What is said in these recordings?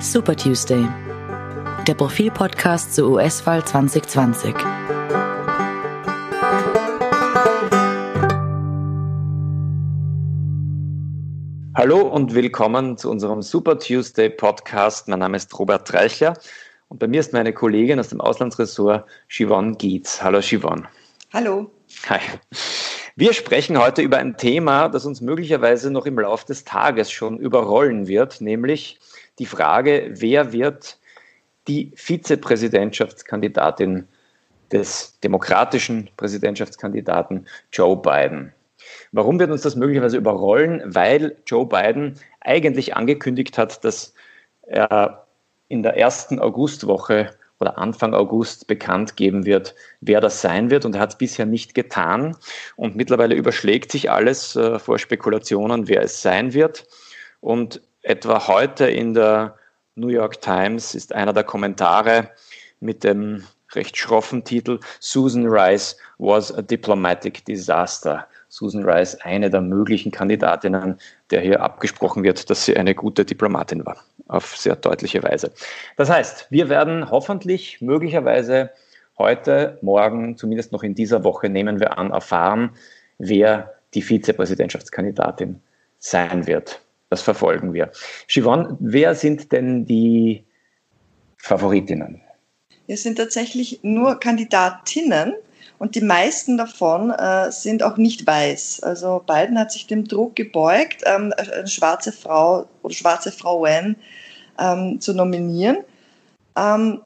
Super Tuesday, der Profilpodcast zur US-Wahl 2020. Hallo und willkommen zu unserem Super Tuesday Podcast. Mein Name ist Robert Reichler und bei mir ist meine Kollegin aus dem Auslandsressort, Siobhan Gietz. Hallo Siobhan. Hallo. Hi. Wir sprechen heute über ein Thema, das uns möglicherweise noch im Laufe des Tages schon überrollen wird, nämlich die Frage, wer wird die Vizepräsidentschaftskandidatin des demokratischen Präsidentschaftskandidaten Joe Biden. Warum wird uns das möglicherweise überrollen? Weil Joe Biden eigentlich angekündigt hat, dass er in der ersten Augustwoche oder Anfang August bekannt geben wird, wer das sein wird. Und er hat es bisher nicht getan. Und mittlerweile überschlägt sich alles äh, vor Spekulationen, wer es sein wird. Und etwa heute in der New York Times ist einer der Kommentare mit dem recht schroffen Titel Susan Rice was a diplomatic disaster. Susan Rice, eine der möglichen Kandidatinnen, der hier abgesprochen wird, dass sie eine gute Diplomatin war, auf sehr deutliche Weise. Das heißt, wir werden hoffentlich, möglicherweise heute, morgen, zumindest noch in dieser Woche, nehmen wir an, erfahren, wer die Vizepräsidentschaftskandidatin sein wird. Das verfolgen wir. Siobhan, wer sind denn die Favoritinnen? Es sind tatsächlich nur Kandidatinnen und die meisten davon äh, sind auch nicht weiß. Also Biden hat sich dem Druck gebeugt, ähm, eine schwarze Frau oder schwarze Frauen ähm, zu nominieren. Ähm,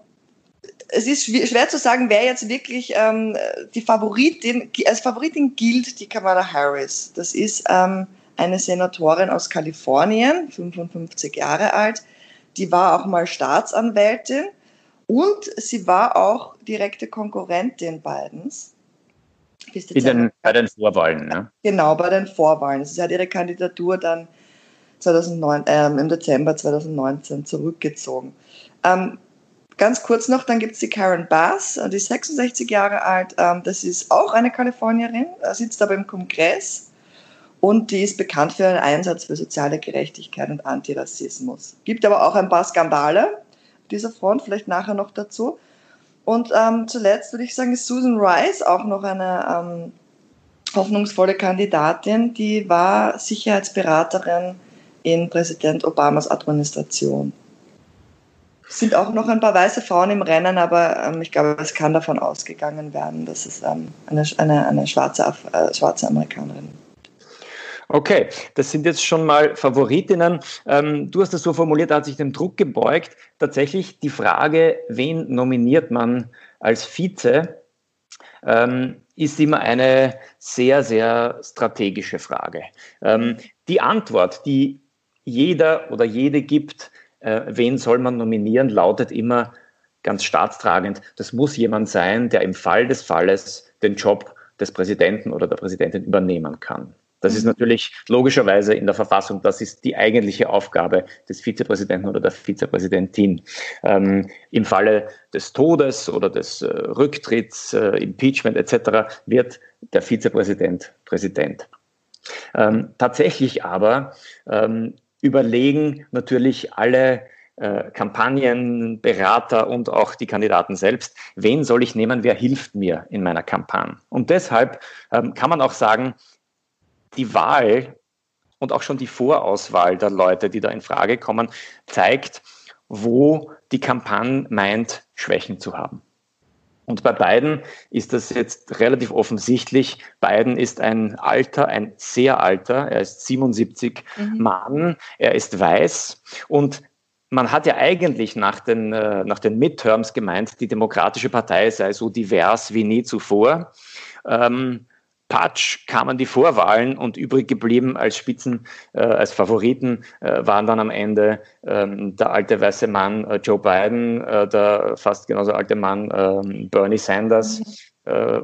es ist schwer zu sagen, wer jetzt wirklich ähm, die Favoritin, als Favoritin gilt, die Kamala Harris. Das ist ähm, eine Senatorin aus Kalifornien, 55 Jahre alt. Die war auch mal Staatsanwältin und sie war auch direkte Konkurrentin Bidens. Den, bei den Vorwahlen, ne? Genau, bei den Vorwahlen. Sie hat ihre Kandidatur dann 2009, äh, im Dezember 2019 zurückgezogen. Ähm, ganz kurz noch, dann gibt es die Karen Bass, die ist 66 Jahre alt. Ähm, das ist auch eine Kalifornierin, sitzt aber im Kongress und die ist bekannt für ihren Einsatz für soziale Gerechtigkeit und Antirassismus. Gibt aber auch ein paar Skandale dieser Front, vielleicht nachher noch dazu. Und ähm, zuletzt würde ich sagen, ist Susan Rice auch noch eine ähm, hoffnungsvolle Kandidatin. Die war Sicherheitsberaterin in Präsident Obamas Administration. Es sind auch noch ein paar weiße Frauen im Rennen, aber ähm, ich glaube, es kann davon ausgegangen werden, dass es ähm, eine, eine, eine schwarze, äh, schwarze Amerikanerin Okay, das sind jetzt schon mal Favoritinnen. Ähm, du hast das so formuliert, da hat sich dem Druck gebeugt. Tatsächlich die Frage, wen nominiert man als Vize, ähm, ist immer eine sehr, sehr strategische Frage. Ähm, die Antwort, die jeder oder jede gibt, äh, wen soll man nominieren, lautet immer ganz staatstragend, das muss jemand sein, der im Fall des Falles den Job des Präsidenten oder der Präsidentin übernehmen kann. Das ist natürlich logischerweise in der Verfassung, das ist die eigentliche Aufgabe des Vizepräsidenten oder der Vizepräsidentin. Ähm, Im Falle des Todes oder des äh, Rücktritts, äh, Impeachment etc. wird der Vizepräsident Präsident. Ähm, tatsächlich aber ähm, überlegen natürlich alle äh, Kampagnen, Berater und auch die Kandidaten selbst, wen soll ich nehmen, wer hilft mir in meiner Kampagne. Und deshalb ähm, kann man auch sagen, die Wahl und auch schon die Vorauswahl der Leute, die da in Frage kommen, zeigt, wo die Kampagne meint, Schwächen zu haben. Und bei Biden ist das jetzt relativ offensichtlich. Biden ist ein alter, ein sehr alter, er ist 77 mhm. Mann, er ist weiß und man hat ja eigentlich nach den, äh, nach den Midterms gemeint, die Demokratische Partei sei so divers wie nie zuvor. Ähm, Patsch kamen die Vorwahlen und übrig geblieben als Spitzen, äh, als Favoriten äh, waren dann am Ende ähm, der alte weiße Mann äh, Joe Biden, äh, der fast genauso alte Mann ähm, Bernie Sanders. Mhm. Äh,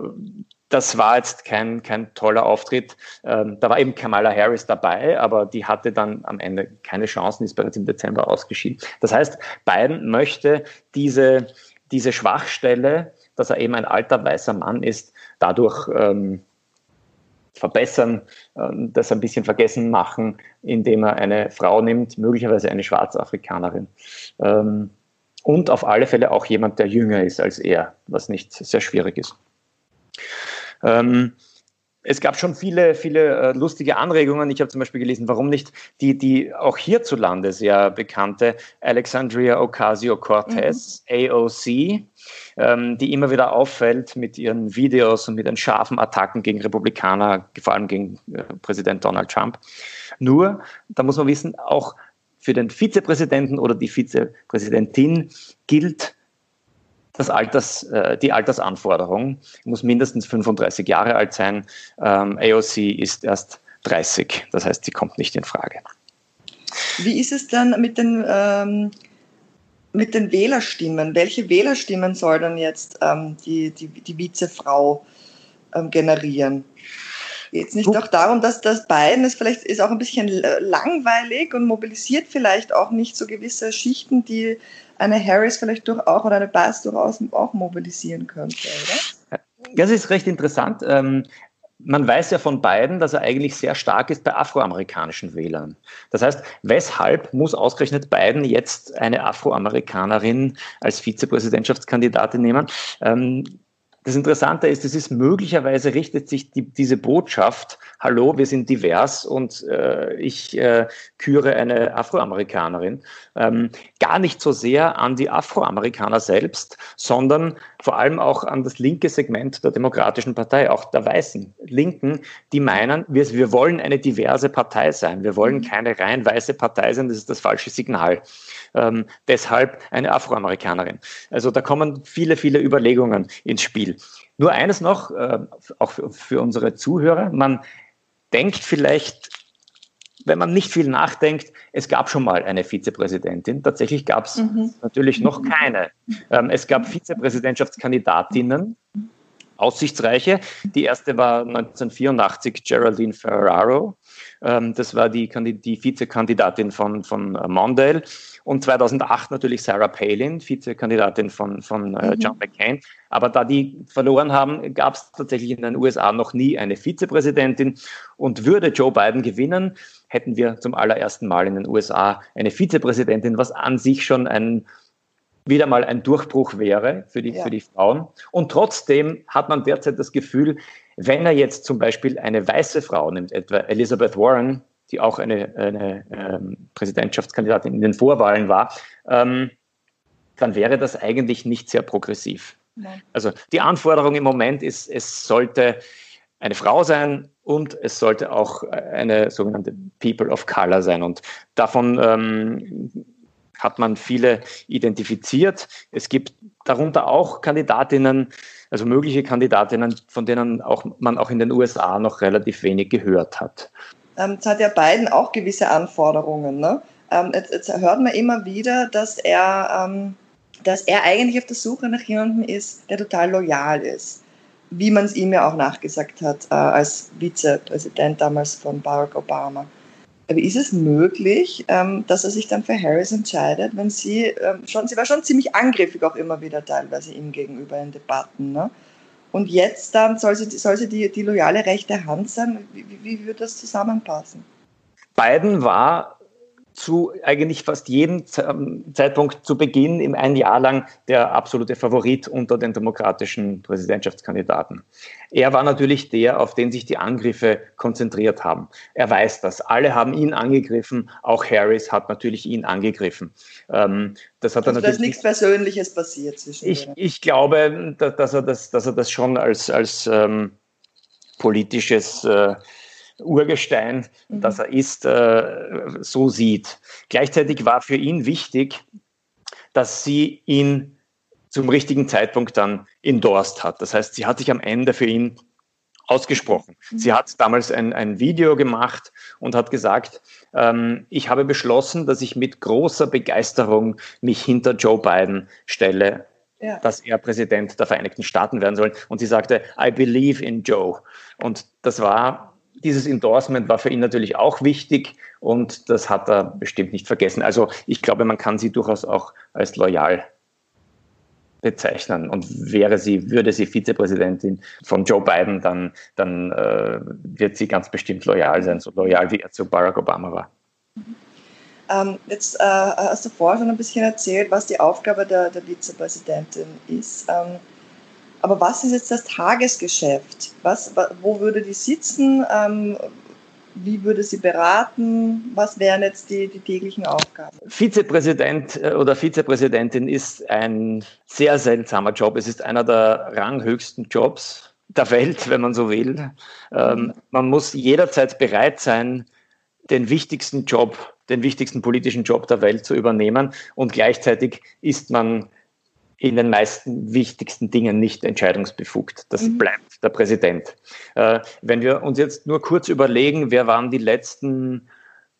das war jetzt kein, kein toller Auftritt. Ähm, da war eben Kamala Harris dabei, aber die hatte dann am Ende keine Chancen, ist bereits im Dezember ausgeschieden. Das heißt, Biden möchte diese, diese Schwachstelle, dass er eben ein alter weißer Mann ist, dadurch ähm, verbessern, äh, das ein bisschen vergessen machen, indem er eine Frau nimmt, möglicherweise eine Schwarzafrikanerin. Ähm, und auf alle Fälle auch jemand, der jünger ist als er, was nicht sehr schwierig ist. Ähm, es gab schon viele, viele äh, lustige Anregungen. Ich habe zum Beispiel gelesen, warum nicht die, die auch hierzulande sehr bekannte Alexandria Ocasio-Cortez, mhm. AOC, ähm, die immer wieder auffällt mit ihren Videos und mit den scharfen Attacken gegen Republikaner, vor allem gegen äh, Präsident Donald Trump. Nur, da muss man wissen, auch für den Vizepräsidenten oder die Vizepräsidentin gilt das Alters, äh, die Altersanforderung muss mindestens 35 Jahre alt sein. Ähm, AOC ist erst 30, das heißt, sie kommt nicht in Frage. Wie ist es dann mit den, ähm, mit den Wählerstimmen? Welche Wählerstimmen soll dann jetzt ähm, die, die, die Vizefrau ähm, generieren? Geht es nicht auch darum, dass das Biden ist vielleicht ist auch ein bisschen langweilig und mobilisiert vielleicht auch nicht so gewisse Schichten, die eine Harris vielleicht durch auch oder eine Bass durchaus auch mobilisieren könnte, oder? Das ist recht interessant. Ähm, man weiß ja von Biden, dass er eigentlich sehr stark ist bei afroamerikanischen Wählern. Das heißt, weshalb muss ausgerechnet Biden jetzt eine Afroamerikanerin als Vizepräsidentschaftskandidatin nehmen? Ähm, das Interessante ist, es ist möglicherweise richtet sich die, diese Botschaft, hallo, wir sind divers und äh, ich äh, küre eine Afroamerikanerin, ähm, gar nicht so sehr an die Afroamerikaner selbst, sondern vor allem auch an das linke Segment der Demokratischen Partei, auch der weißen Linken, die meinen, wir, wir wollen eine diverse Partei sein, wir wollen mhm. keine rein weiße Partei sein, das ist das falsche Signal. Ähm, deshalb eine Afroamerikanerin. Also da kommen viele, viele Überlegungen ins Spiel. Nur eines noch, äh, auch für, für unsere Zuhörer, man denkt vielleicht, wenn man nicht viel nachdenkt, es gab schon mal eine Vizepräsidentin. Tatsächlich gab es mhm. natürlich noch keine. Ähm, es gab Vizepräsidentschaftskandidatinnen, aussichtsreiche. Die erste war 1984 Geraldine Ferraro. Ähm, das war die, die Vizekandidatin von, von äh, Mondale. Und 2008 natürlich Sarah Palin, Vizekandidatin von, von äh, mhm. John McCain. Aber da die verloren haben, gab es tatsächlich in den USA noch nie eine Vizepräsidentin. Und würde Joe Biden gewinnen, hätten wir zum allerersten Mal in den USA eine Vizepräsidentin, was an sich schon ein wieder mal ein Durchbruch wäre für die, ja. für die Frauen. Und trotzdem hat man derzeit das Gefühl, wenn er jetzt zum Beispiel eine weiße Frau nimmt, etwa Elizabeth Warren, die auch eine, eine ähm, Präsidentschaftskandidatin in den Vorwahlen war, ähm, dann wäre das eigentlich nicht sehr progressiv. Nein. Also die Anforderung im Moment ist, es sollte eine Frau sein und es sollte auch eine sogenannte People of Color sein. Und davon ähm, hat man viele identifiziert. Es gibt darunter auch Kandidatinnen, also mögliche Kandidatinnen, von denen auch, man auch in den USA noch relativ wenig gehört hat. Ähm, jetzt hat ja Biden auch gewisse Anforderungen. Ne? Ähm, jetzt, jetzt, hört man immer wieder, dass er, ähm, dass er eigentlich auf der Suche nach jemandem ist, der total loyal ist. Wie man es ihm ja auch nachgesagt hat, äh, als Vizepräsident damals von Barack Obama. Aber ist es möglich, ähm, dass er sich dann für Harris entscheidet, wenn sie ähm, schon, sie war schon ziemlich angriffig auch immer wieder teilweise ihm gegenüber in Debatten, ne? Und jetzt dann soll sie, soll sie die, die loyale rechte Hand sein. Wie, wie, wie wird das zusammenpassen? Biden war zu eigentlich fast jedem ähm, Zeitpunkt zu Beginn im ein Jahr lang der absolute Favorit unter den demokratischen Präsidentschaftskandidaten. Er war natürlich der, auf den sich die Angriffe konzentriert haben. Er weiß das. Alle haben ihn angegriffen. Auch Harris hat natürlich ihn angegriffen. Ähm, das hat also, da ist nichts Persönliches passiert zwischen ich, ich glaube, dass er das, dass er das schon als, als ähm, politisches äh, Urgestein, mhm. das er ist, äh, so sieht. Gleichzeitig war für ihn wichtig, dass sie ihn zum richtigen Zeitpunkt dann endorsed hat. Das heißt, sie hat sich am Ende für ihn ausgesprochen. Mhm. Sie hat damals ein, ein Video gemacht und hat gesagt, ähm, ich habe beschlossen, dass ich mit großer Begeisterung mich hinter Joe Biden stelle, ja. dass er Präsident der Vereinigten Staaten werden soll. Und sie sagte, I believe in Joe. Und das war dieses Endorsement war für ihn natürlich auch wichtig und das hat er bestimmt nicht vergessen. Also ich glaube, man kann sie durchaus auch als loyal bezeichnen. Und wäre sie, würde sie Vizepräsidentin von Joe Biden, dann, dann äh, wird sie ganz bestimmt loyal sein, so loyal wie er zu Barack Obama war. Ähm, jetzt äh, hast du vorher schon ein bisschen erzählt, was die Aufgabe der, der Vizepräsidentin ist. Ähm, aber was ist jetzt das Tagesgeschäft? Was, wo würde die sitzen? Ähm, wie würde sie beraten? Was wären jetzt die, die täglichen Aufgaben? Vizepräsident äh, oder Vizepräsidentin ist ein sehr seltsamer Job. Es ist einer der ranghöchsten Jobs der Welt, wenn man so will. Ähm, man muss jederzeit bereit sein, den wichtigsten Job, den wichtigsten politischen Job der Welt zu übernehmen. Und gleichzeitig ist man in den meisten wichtigsten Dingen nicht entscheidungsbefugt. Das mhm. bleibt der Präsident. Äh, wenn wir uns jetzt nur kurz überlegen, wer waren die letzten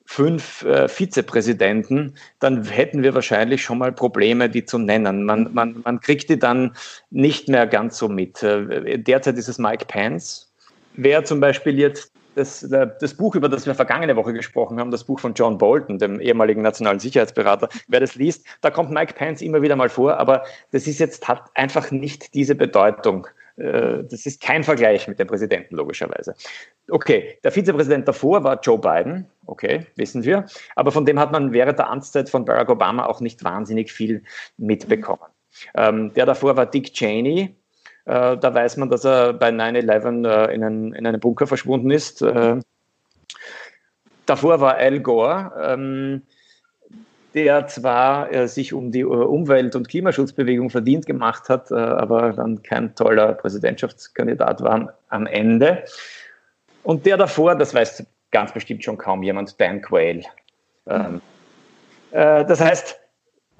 fünf äh, Vizepräsidenten, dann hätten wir wahrscheinlich schon mal Probleme, die zu nennen. Man, man, man kriegt die dann nicht mehr ganz so mit. Äh, derzeit ist es Mike Pence. Wer zum Beispiel jetzt das, das Buch, über das wir vergangene Woche gesprochen haben, das Buch von John Bolton, dem ehemaligen nationalen Sicherheitsberater, wer das liest, da kommt Mike Pence immer wieder mal vor, aber das ist jetzt, hat einfach nicht diese Bedeutung. Äh, das ist kein Vergleich mit dem Präsidenten, logischerweise. Okay, der Vizepräsident davor war Joe Biden, okay, wissen wir, aber von dem hat man während der Amtszeit von Barack Obama auch nicht wahnsinnig viel mitbekommen. Ähm, der davor war Dick Cheney, äh, da weiß man, dass er bei 9-11 äh, in, einen, in einen Bunker verschwunden ist. Äh, davor war Al Gore, ähm, der zwar äh, sich um die Umwelt- und Klimaschutzbewegung verdient gemacht hat, äh, aber dann kein toller Präsidentschaftskandidat war am Ende. Und der davor, das weiß ganz bestimmt schon kaum jemand, Dan Quayle. Ähm, äh, das heißt,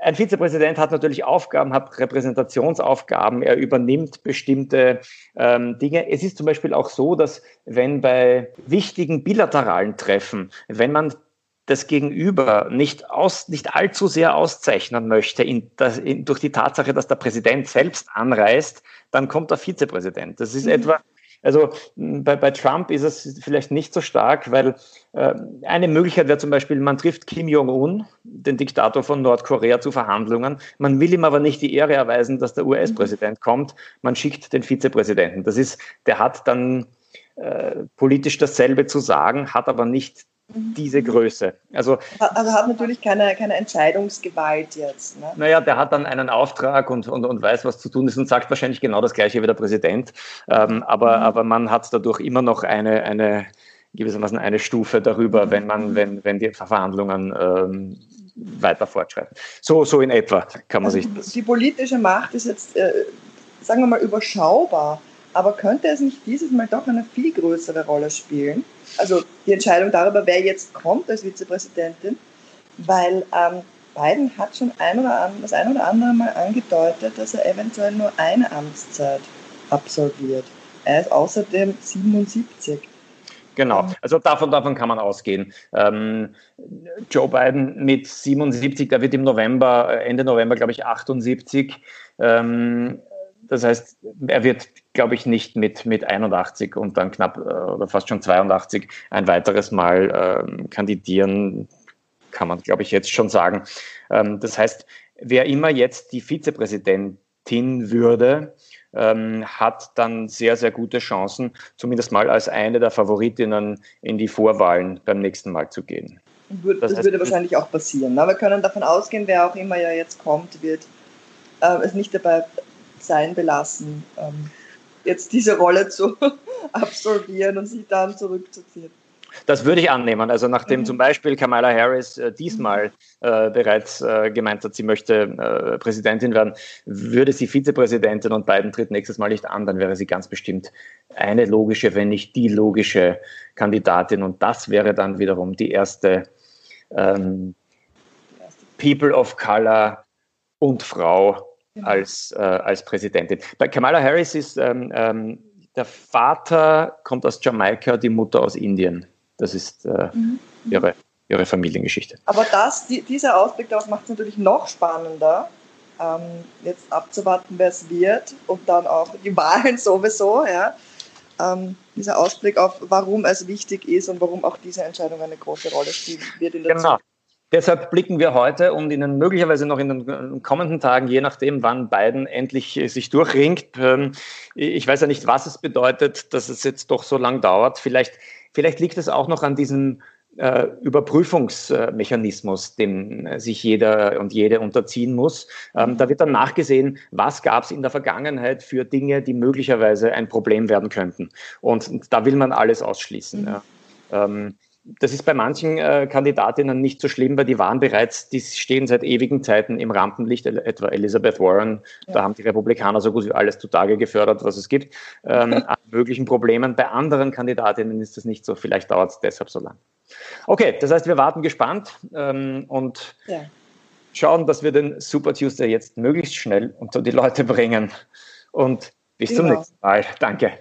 ein Vizepräsident hat natürlich Aufgaben, hat Repräsentationsaufgaben, er übernimmt bestimmte ähm, Dinge. Es ist zum Beispiel auch so, dass wenn bei wichtigen bilateralen Treffen, wenn man das Gegenüber nicht, aus, nicht allzu sehr auszeichnen möchte in das, in, durch die Tatsache, dass der Präsident selbst anreist, dann kommt der Vizepräsident. Das ist mhm. etwa also bei, bei Trump ist es vielleicht nicht so stark, weil äh, eine Möglichkeit wäre zum Beispiel, man trifft Kim Jong-un, den Diktator von Nordkorea, zu Verhandlungen. Man will ihm aber nicht die Ehre erweisen, dass der US-Präsident kommt. Man schickt den Vizepräsidenten. Das ist, der hat dann äh, politisch dasselbe zu sagen, hat aber nicht diese Größe. Also, also hat natürlich keine, keine Entscheidungsgewalt jetzt. Ne? Naja, der hat dann einen Auftrag und, und, und weiß, was zu tun ist und sagt wahrscheinlich genau das Gleiche wie der Präsident. Ähm, aber, mhm. aber man hat dadurch immer noch eine, eine gewissermaßen eine Stufe darüber, mhm. wenn man, wenn, wenn die Verhandlungen ähm, weiter fortschreiten. So, so in etwa kann man also sich das. Die politische Macht ist jetzt, äh, sagen wir mal, überschaubar. Aber könnte es nicht dieses Mal doch eine viel größere Rolle spielen? Also die Entscheidung darüber, wer jetzt kommt als Vizepräsidentin, weil ähm, Biden hat schon ein oder an, das ein oder andere Mal angedeutet, dass er eventuell nur eine Amtszeit absolviert. Er ist außerdem 77. Genau, also davon, davon kann man ausgehen. Ähm, Joe Biden mit 77, der wird im November, Ende November, glaube ich, 78. Ähm, das heißt, er wird, glaube ich, nicht mit, mit 81 und dann knapp äh, oder fast schon 82 ein weiteres Mal ähm, kandidieren, kann man, glaube ich, jetzt schon sagen. Ähm, das heißt, wer immer jetzt die Vizepräsidentin würde, ähm, hat dann sehr, sehr gute Chancen, zumindest mal als eine der Favoritinnen in die Vorwahlen beim nächsten Mal zu gehen. Das, das würde wahrscheinlich auch passieren. Aber wir können davon ausgehen, wer auch immer ja jetzt kommt, wird äh, es nicht dabei sein belassen, ähm, jetzt diese Rolle zu absorbieren und sich dann zurückzuziehen. Das würde ich annehmen. Also nachdem mhm. zum Beispiel Kamala Harris äh, diesmal äh, bereits äh, gemeint hat, sie möchte äh, Präsidentin werden, würde sie Vizepräsidentin und Biden tritt nächstes Mal nicht an, dann wäre sie ganz bestimmt eine logische, wenn nicht die logische Kandidatin. Und das wäre dann wiederum die erste ähm, People of Color und Frau. Als, äh, als Präsidentin. Bei Kamala Harris ist ähm, ähm, der Vater kommt aus Jamaika, die Mutter aus Indien. Das ist äh, mhm. ihre, ihre Familiengeschichte. Aber das, die, dieser Ausblick darauf macht es natürlich noch spannender, ähm, jetzt abzuwarten, wer es wird und dann auch die Wahlen sowieso. Ja. Ähm, dieser Ausblick auf, warum es wichtig ist und warum auch diese Entscheidung eine große Rolle spielen wird in der genau. Zukunft. Deshalb blicken wir heute und Ihnen möglicherweise noch in den kommenden Tagen, je nachdem, wann Biden endlich äh, sich durchringt. Ähm, ich weiß ja nicht, was es bedeutet, dass es jetzt doch so lang dauert. Vielleicht, vielleicht liegt es auch noch an diesem äh, Überprüfungsmechanismus, dem äh, sich jeder und jede unterziehen muss. Ähm, da wird dann nachgesehen, was gab es in der Vergangenheit für Dinge, die möglicherweise ein Problem werden könnten. Und da will man alles ausschließen. Mhm. Ja. Ähm, das ist bei manchen äh, Kandidatinnen nicht so schlimm, weil die waren bereits, die stehen seit ewigen Zeiten im Rampenlicht, etwa Elizabeth Warren. Ja. Da haben die Republikaner so gut wie alles zutage gefördert, was es gibt, ähm, an möglichen Problemen. Bei anderen Kandidatinnen ist das nicht so. Vielleicht dauert es deshalb so lang. Okay, das heißt, wir warten gespannt ähm, und ja. schauen, dass wir den Super Tuesday jetzt möglichst schnell unter die Leute bringen. Und bis genau. zum nächsten Mal. Danke.